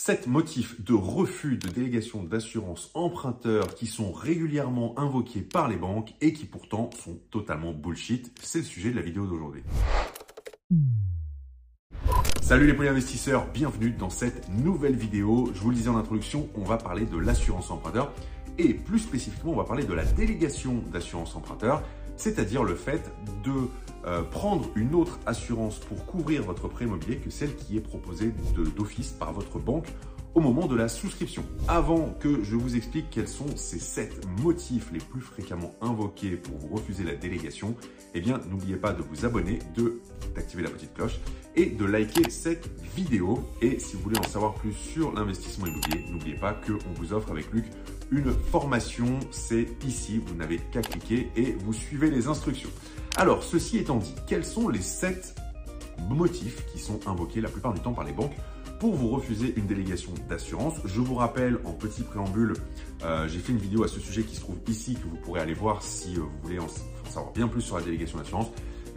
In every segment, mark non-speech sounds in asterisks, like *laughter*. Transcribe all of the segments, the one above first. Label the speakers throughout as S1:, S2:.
S1: Sept motifs de refus de délégation d'assurance emprunteur qui sont régulièrement invoqués par les banques et qui pourtant sont totalement bullshit. C'est le sujet de la vidéo d'aujourd'hui. Salut les polyinvestisseurs, bienvenue dans cette nouvelle vidéo. Je vous le disais en introduction, on va parler de l'assurance emprunteur et plus spécifiquement, on va parler de la délégation d'assurance emprunteur, c'est-à-dire le fait de euh, prendre une autre assurance pour couvrir votre prêt immobilier que celle qui est proposée d'office par votre banque au moment de la souscription. Avant que je vous explique quels sont ces 7 motifs les plus fréquemment invoqués pour vous refuser la délégation, eh bien n'oubliez pas de vous abonner, d'activer la petite cloche et de liker cette vidéo. Et si vous voulez en savoir plus sur l'investissement immobilier, n'oubliez pas qu'on vous offre avec Luc une formation, c'est ici, vous n'avez qu'à cliquer et vous suivez les instructions. Alors, ceci étant dit, quels sont les 7 motifs qui sont invoqués la plupart du temps par les banques pour vous refuser une délégation d'assurance? Je vous rappelle en petit préambule, euh, j'ai fait une vidéo à ce sujet qui se trouve ici que vous pourrez aller voir si euh, vous voulez en savoir bien plus sur la délégation d'assurance.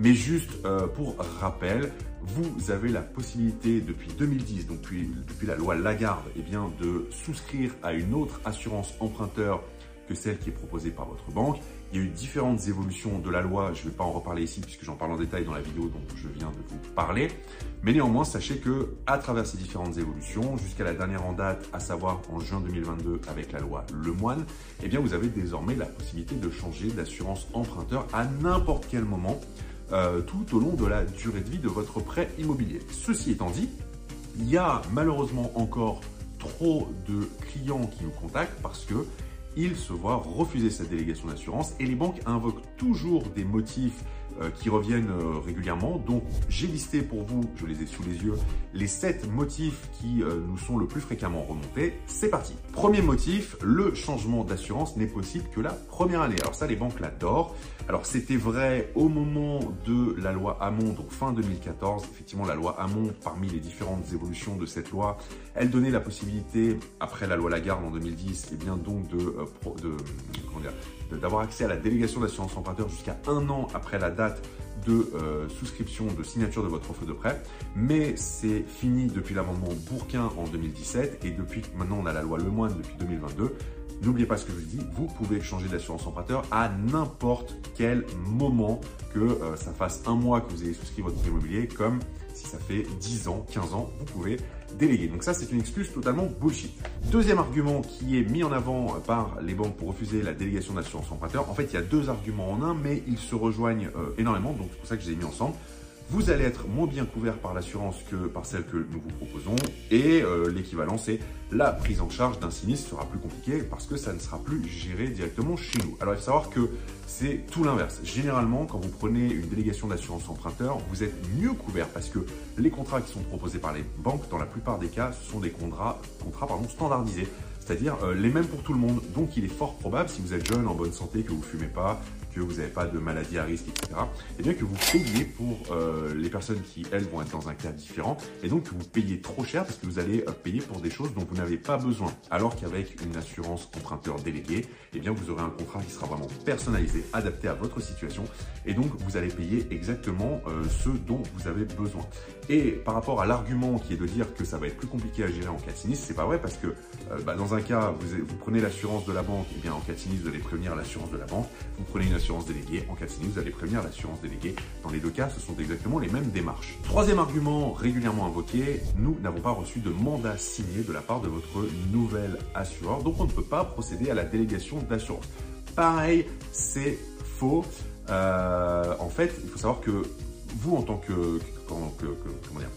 S1: Mais juste euh, pour rappel, vous avez la possibilité depuis 2010, donc depuis, depuis la loi Lagarde, eh bien, de souscrire à une autre assurance emprunteur que celle qui est proposée par votre banque. Il y a eu différentes évolutions de la loi, je ne vais pas en reparler ici puisque j'en parle en détail dans la vidéo dont je viens de vous parler. Mais néanmoins, sachez que à travers ces différentes évolutions, jusqu'à la dernière en date, à savoir en juin 2022 avec la loi Lemoine, eh bien vous avez désormais la possibilité de changer d'assurance emprunteur à n'importe quel moment euh, tout au long de la durée de vie de votre prêt immobilier. Ceci étant dit, il y a malheureusement encore trop de clients qui nous contactent parce que ils se voient refuser cette délégation d'assurance et les banques invoquent toujours des motifs qui reviennent euh, régulièrement. Donc, j'ai listé pour vous, je les ai sous les yeux, les 7 motifs qui euh, nous sont le plus fréquemment remontés. C'est parti. Premier motif, le changement d'assurance n'est possible que la première année. Alors ça, les banques l'adorent. Alors, c'était vrai au moment de la loi Hamon, donc fin 2014. Effectivement, la loi Hamon, parmi les différentes évolutions de cette loi, elle donnait la possibilité, après la loi Lagarde en 2010, et eh bien donc de, d'avoir accès à la délégation d'assurance emprunteur jusqu'à un an après la date de euh, souscription, de signature de votre offre de prêt. Mais c'est fini depuis l'amendement Bourquin en 2017 et depuis maintenant on a la loi Lemoine depuis 2022. N'oubliez pas ce que je vous dis, vous pouvez changer d'assurance emprunteur à n'importe quel moment que euh, ça fasse un mois que vous ayez souscrit votre immobilier comme si ça fait 10 ans, 15 ans, vous pouvez déléguer. Donc ça, c'est une excuse totalement bullshit. Deuxième argument qui est mis en avant par les banques pour refuser la délégation d'assurance emprunteur, en fait, il y a deux arguments en un, mais ils se rejoignent euh, énormément, donc c'est pour ça que je les ai mis ensemble vous allez être moins bien couvert par l'assurance que par celle que nous vous proposons. Et euh, l'équivalent, c'est la prise en charge d'un sinistre sera plus compliqué parce que ça ne sera plus géré directement chez nous. Alors, il faut savoir que c'est tout l'inverse. Généralement, quand vous prenez une délégation d'assurance emprunteur, vous êtes mieux couvert parce que les contrats qui sont proposés par les banques, dans la plupart des cas, ce sont des contrats, contrats pardon, standardisés c'est-à-dire euh, les mêmes pour tout le monde. Donc il est fort probable, si vous êtes jeune, en bonne santé, que vous fumez pas, que vous n'avez pas de maladie à risque, etc., et eh bien que vous payez pour euh, les personnes qui, elles, vont être dans un cas différent, et donc que vous payez trop cher parce que vous allez euh, payer pour des choses dont vous n'avez pas besoin. Alors qu'avec une assurance emprunteur déléguée, eh bien vous aurez un contrat qui sera vraiment personnalisé, adapté à votre situation, et donc vous allez payer exactement ce dont vous avez besoin. Et par rapport à l'argument qui est de dire que ça va être plus compliqué à gérer en cas de sinistre, c'est pas vrai parce que bah, dans un cas, vous, prenez l'assurance de la banque, et eh bien en cas de sinistre, vous allez prévenir l'assurance de la banque. Vous prenez une assurance déléguée, en cas de sinistre, vous allez prévenir l'assurance déléguée. Dans les deux cas, ce sont exactement les mêmes démarches. Troisième argument régulièrement invoqué, nous n'avons pas reçu de mandat signé de la part de votre nouvel assureur, donc on ne peut pas procéder à la délégation d'assurance. Pareil, c'est faux. Euh, en fait, il faut savoir que vous, en tant que,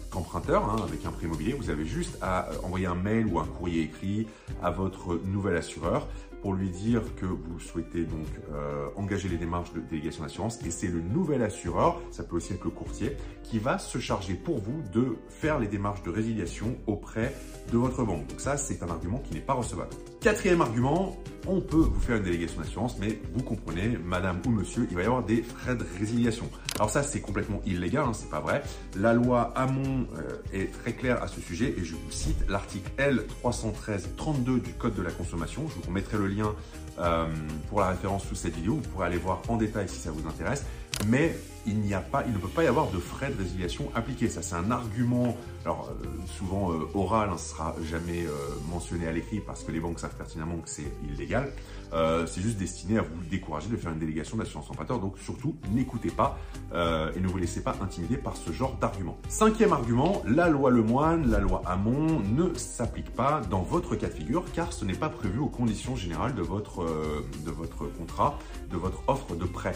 S1: qu'emprunteur, hein, avec un prêt immobilier, vous avez juste à euh, envoyer un mail ou un courrier écrit à votre nouvel assureur pour lui dire que vous souhaitez donc euh, engager les démarches de délégation d'assurance et c'est le nouvel assureur, ça peut aussi être le courtier, qui va se charger pour vous de faire les démarches de résiliation auprès de votre banque. Donc ça, c'est un argument qui n'est pas recevable. Quatrième argument, on peut vous faire une délégation d'assurance, mais vous comprenez, madame ou monsieur, il va y avoir des frais de résiliation. Alors ça, c'est complètement illégal, hein, c'est pas vrai. La loi Hamon euh, est très claire à ce sujet et je vous cite l'article L313-32 du Code de la consommation. Je vous remettrai le lien euh, pour la référence sous cette vidéo. Vous pourrez aller voir en détail si ça vous intéresse. Mais il ne peut pas y avoir de frais de résiliation appliqués. Ça, c'est un argument, alors euh, souvent euh, oral, hein, ce sera jamais euh, mentionné à l'écrit parce que les banques savent pertinemment que c'est illégal. c'est juste destiné à vous décourager de faire une délégation d'assurance emprunteur. Donc surtout, n'écoutez pas et ne vous laissez pas intimider par ce genre d'argument. Cinquième argument, la loi Lemoine, la loi Hamon ne s'applique pas dans votre cas de figure car ce n'est pas prévu aux conditions générales de votre contrat, de votre offre de prêt.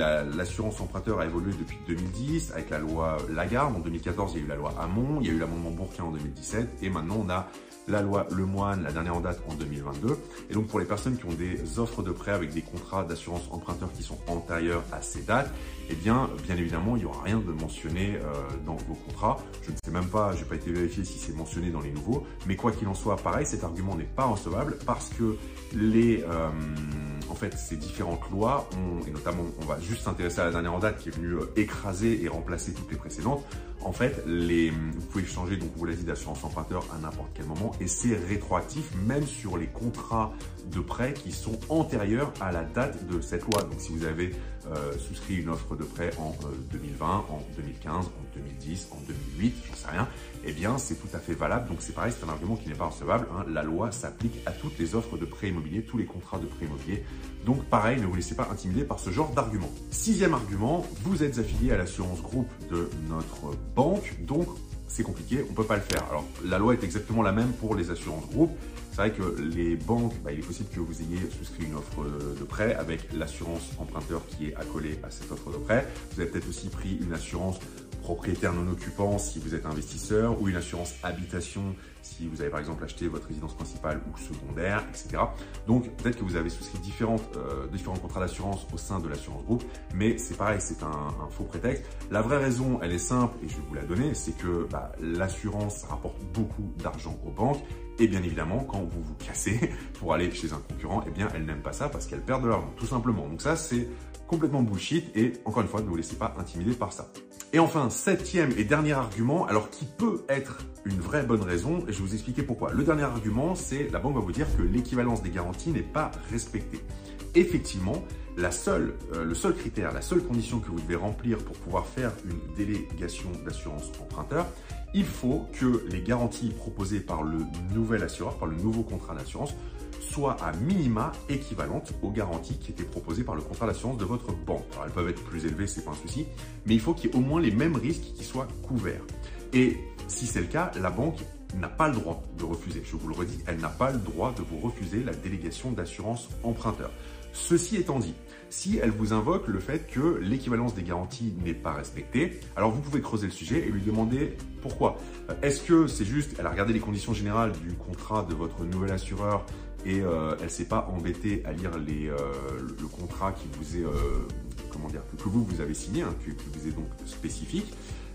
S1: L'assurance emprunteur a évolué depuis 2010 avec la loi Lagarde. En 2014, il y a eu la loi Hamon, il y a eu l'amendement Bourquin en 2017 et maintenant on a la loi Lemoine, la dernière en date en 2022. Et donc pour les personnes qui ont des offres de prêt avec des contrats d'assurance emprunteur qui sont antérieurs à ces dates, eh bien, bien évidemment, il n'y aura rien de mentionné euh, dans vos contrats. Je ne sais même pas, je n'ai pas été vérifié si c'est mentionné dans les nouveaux, mais quoi qu'il en soit, pareil, cet argument n'est pas recevable parce que les, euh, fait, ces différentes lois, et notamment, on va juste s'intéresser à la dernière en date qui est venue euh, écraser et remplacer toutes les précédentes. En fait, les, vous pouvez changer, donc vous l'avez dit, d'assurance emprunteur à n'importe quel moment et c'est rétroactif même sur les contrats de prêt qui sont antérieurs à la date de cette loi. Donc si vous avez euh, souscrit une offre de prêt en 2020, euh, en 2015, en 2010, en 2008, j'en sais rien, eh bien c'est tout à fait valable. Donc c'est pareil, c'est un argument qui n'est pas recevable. Hein. La loi s'applique à toutes les offres de prêt immobilier, tous les contrats de prêt immobilier. Donc pareil, ne vous laissez pas intimider par ce genre d'argument. Sixième argument, vous êtes affilié à l'assurance groupe de notre banque, donc c'est compliqué, on ne peut pas le faire. Alors, la loi est exactement la même pour les assurances groupes. C'est vrai que les banques, bah, il est possible que vous ayez souscrit une offre de prêt avec l'assurance emprunteur qui est accolée à cette offre de prêt. Vous avez peut-être aussi pris une assurance propriétaire non occupant si vous êtes investisseur ou une assurance habitation si vous avez par exemple acheté votre résidence principale ou secondaire, etc. Donc peut-être que vous avez souscrit différentes, euh, différents contrats d'assurance au sein de l'assurance groupe, mais c'est pareil, c'est un, faux prétexte. La vraie raison, elle est simple et je vais vous la donner, c'est que bah, l'assurance rapporte beaucoup d'argent aux banques et bien évidemment, quand vous vous cassez *laughs* pour aller chez un concurrent, eh bien, elle n'aime pas ça parce qu'elle perd de l'argent, tout simplement. Donc ça, c'est complètement bullshit et encore une fois, ne vous laissez pas intimider par ça. Et enfin, septième et dernier argument, alors qui peut être une vraie bonne raison, et je vais vous expliquer pourquoi. Le dernier argument, c'est la banque va vous dire que l'équivalence des garanties n'est pas respectée. Effectivement, la seule, euh, le seul critère, la seule condition que vous devez remplir pour pouvoir faire une délégation d'assurance emprunteur, il faut que les garanties proposées par le nouvel assureur, par le nouveau contrat d'assurance, soit à minima équivalente aux garanties qui étaient proposées par le contrat d'assurance de votre banque. Elles peuvent être plus élevées, c'est pas un souci, mais il faut qu'il y ait au moins les mêmes risques qui soient couverts. Et si c'est le cas, la banque n'a pas le droit de refuser. Je vous le redis, elle n'a pas le droit de vous refuser la délégation d'assurance emprunteur. Ceci étant dit, si elle vous invoque le fait que l'équivalence des garanties n'est pas respectée, alors vous pouvez creuser le sujet et lui demander pourquoi. Est-ce que c'est juste, elle a regardé les conditions générales du contrat de votre nouvel assureur et euh, elle s'est pas embêtée à lire euh, le, contrat qui vous est, euh, comment dire, que, vous, vous avez signé, hein, qui, vous est donc spécifique.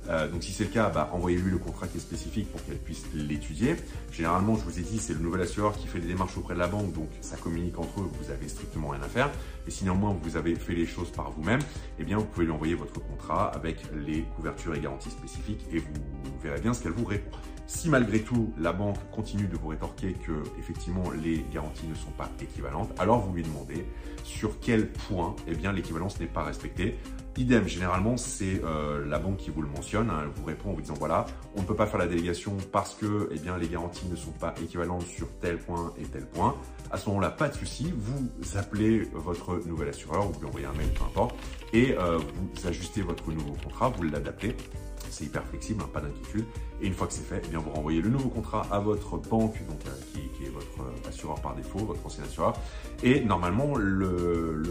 S1: Euh, donc si c'est le cas, bah, envoyez-lui le contrat qui est spécifique pour qu'elle puisse l'étudier. Généralement, je vous ai dit, c'est le nouvel assureur qui fait les démarches auprès de la banque, donc ça communique entre eux, vous avez strictement rien à faire. Et si néanmoins vous avez fait les choses par vous-même, eh bien vous pouvez lui envoyer votre contrat avec les couvertures et garanties spécifiques et vous verrez bien ce qu'elle vous répond. Si malgré tout, la banque continue de vous rétorquer que effectivement les garanties ne sont pas équivalentes, alors vous lui demandez sur quel point eh bien l'équivalence n'est pas respectée. Idem, généralement, c'est euh, la banque qui vous le mentionne. Hein. elle vous répond en vous disant voilà, on ne peut pas faire la délégation parce que eh bien, les garanties ne sont pas équivalentes sur tel point et tel point. À ce moment-là, pas de souci, vous appelez votre nouvel assureur, vous lui envoyez un mail, peu importe, et euh, vous ajustez votre nouveau contrat, vous l'adaptez c'est hyper flexible, hein, pas d'inquiétude. Et une fois que c'est fait, eh bien, vous renvoyez le nouveau contrat à votre banque, donc, euh, qui, est votre assureur par défaut, votre ancien assureur. Et normalement, le,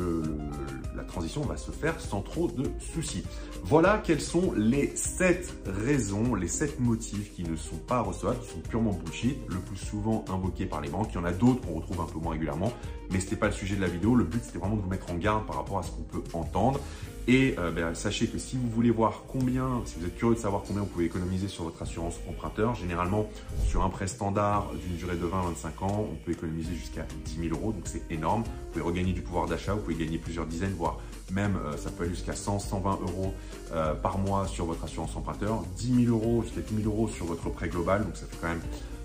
S1: la transition va se faire sans trop de soucis. Voilà quelles sont les sept raisons, les sept motifs qui ne sont pas recevables, qui sont purement bullshit, le plus souvent invoqués par les banques. Il y en a d'autres qu'on retrouve un peu moins régulièrement, mais ce n'était pas le sujet de la vidéo. Le but, c'était vraiment de vous mettre en garde par rapport à ce qu'on peut entendre. Et euh, ben, sachez que si vous voulez voir combien, si vous êtes curieux de savoir combien vous pouvez économiser sur votre assurance emprunteur, généralement sur un prêt standard d'une durée de 20-25 ans, on peut économiser jusqu'à 10 000 euros, donc c'est énorme. Vous pouvez regagner du pouvoir d'achat, vous pouvez gagner plusieurs dizaines, voire même euh, ça peut aller jusqu'à 100, 120 euros euh, par mois sur votre assurance emprunteur, 10 000 euros, jusqu'à 10 000 euros sur votre prêt global, donc ça fait quand même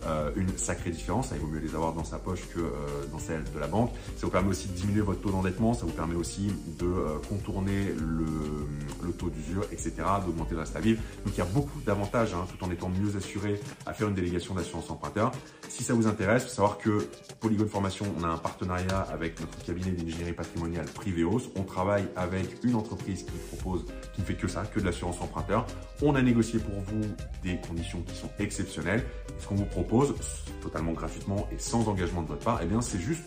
S1: euh, une sacrée différence. Il vaut mieux les avoir dans sa poche que euh, dans celle de la banque. Ça vous permet aussi de diminuer votre taux d'endettement, ça vous permet aussi de contourner le, taux d'usure, etc., d'augmenter le reste à vivre. Donc il y a beaucoup d'avantages, hein, tout en étant mieux assuré à faire une délégation d'assurance emprunteur. Si ça vous intéresse, faut savoir que Polygon Formation, on a un partenariat avec notre cabinet d'ingénierie patrimoniale Priveos. On travaille avec une entreprise qui propose, qui ne fait que ça, que de l'assurance emprunteur. On a négocié pour vous des conditions qui sont exceptionnelles. ce qu'on vous propose, totalement gratuitement et sans engagement de votre part, eh bien, c'est juste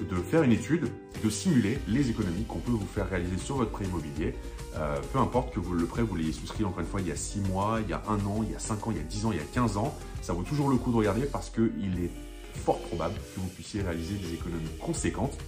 S1: de faire une étude, de simuler les économies qu'on peut vous faire réaliser sur votre prêt immobilier. Euh, peu importe que vous, le prêt, vous l'ayez souscrit encore une fois il y a 6 mois, il y a 1 an, il y a 5 ans, il y a 10 ans, il y a 15 ans, ça vaut toujours le coup de regarder parce qu'il est fort probable que vous puissiez réaliser des économies conséquentes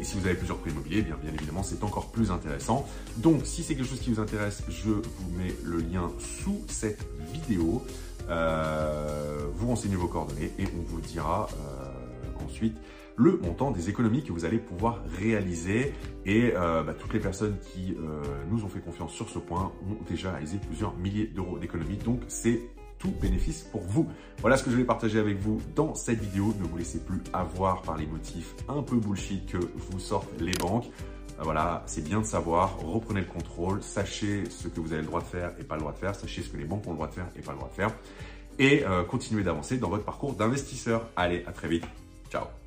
S1: et si vous avez plusieurs prêts immobiliers, bien, bien évidemment, c'est encore plus intéressant. Donc, si c'est quelque chose qui vous intéresse, je vous mets le lien sous cette vidéo. Euh, vous renseignez vos coordonnées et on vous dira euh, ensuite le montant des économies que vous allez pouvoir réaliser. Et euh, bah, toutes les personnes qui nous ont fait confiance sur ce point ont déjà réalisé plusieurs milliers d'euros d'économies. Donc, c'est tout bénéfice pour vous. Voilà ce que je vais partager avec vous dans cette vidéo. Ne vous laissez plus avoir par les motifs un peu bullshit que vous sortent les banques. Euh, voilà, c'est bien de savoir, reprenez le contrôle, sachez ce que vous avez le droit de faire et pas le droit de faire, sachez ce que les banques ont le droit de faire et pas le droit de faire, et euh, continuez d'avancer dans votre parcours d'investisseur. Allez, à très vite. Ciao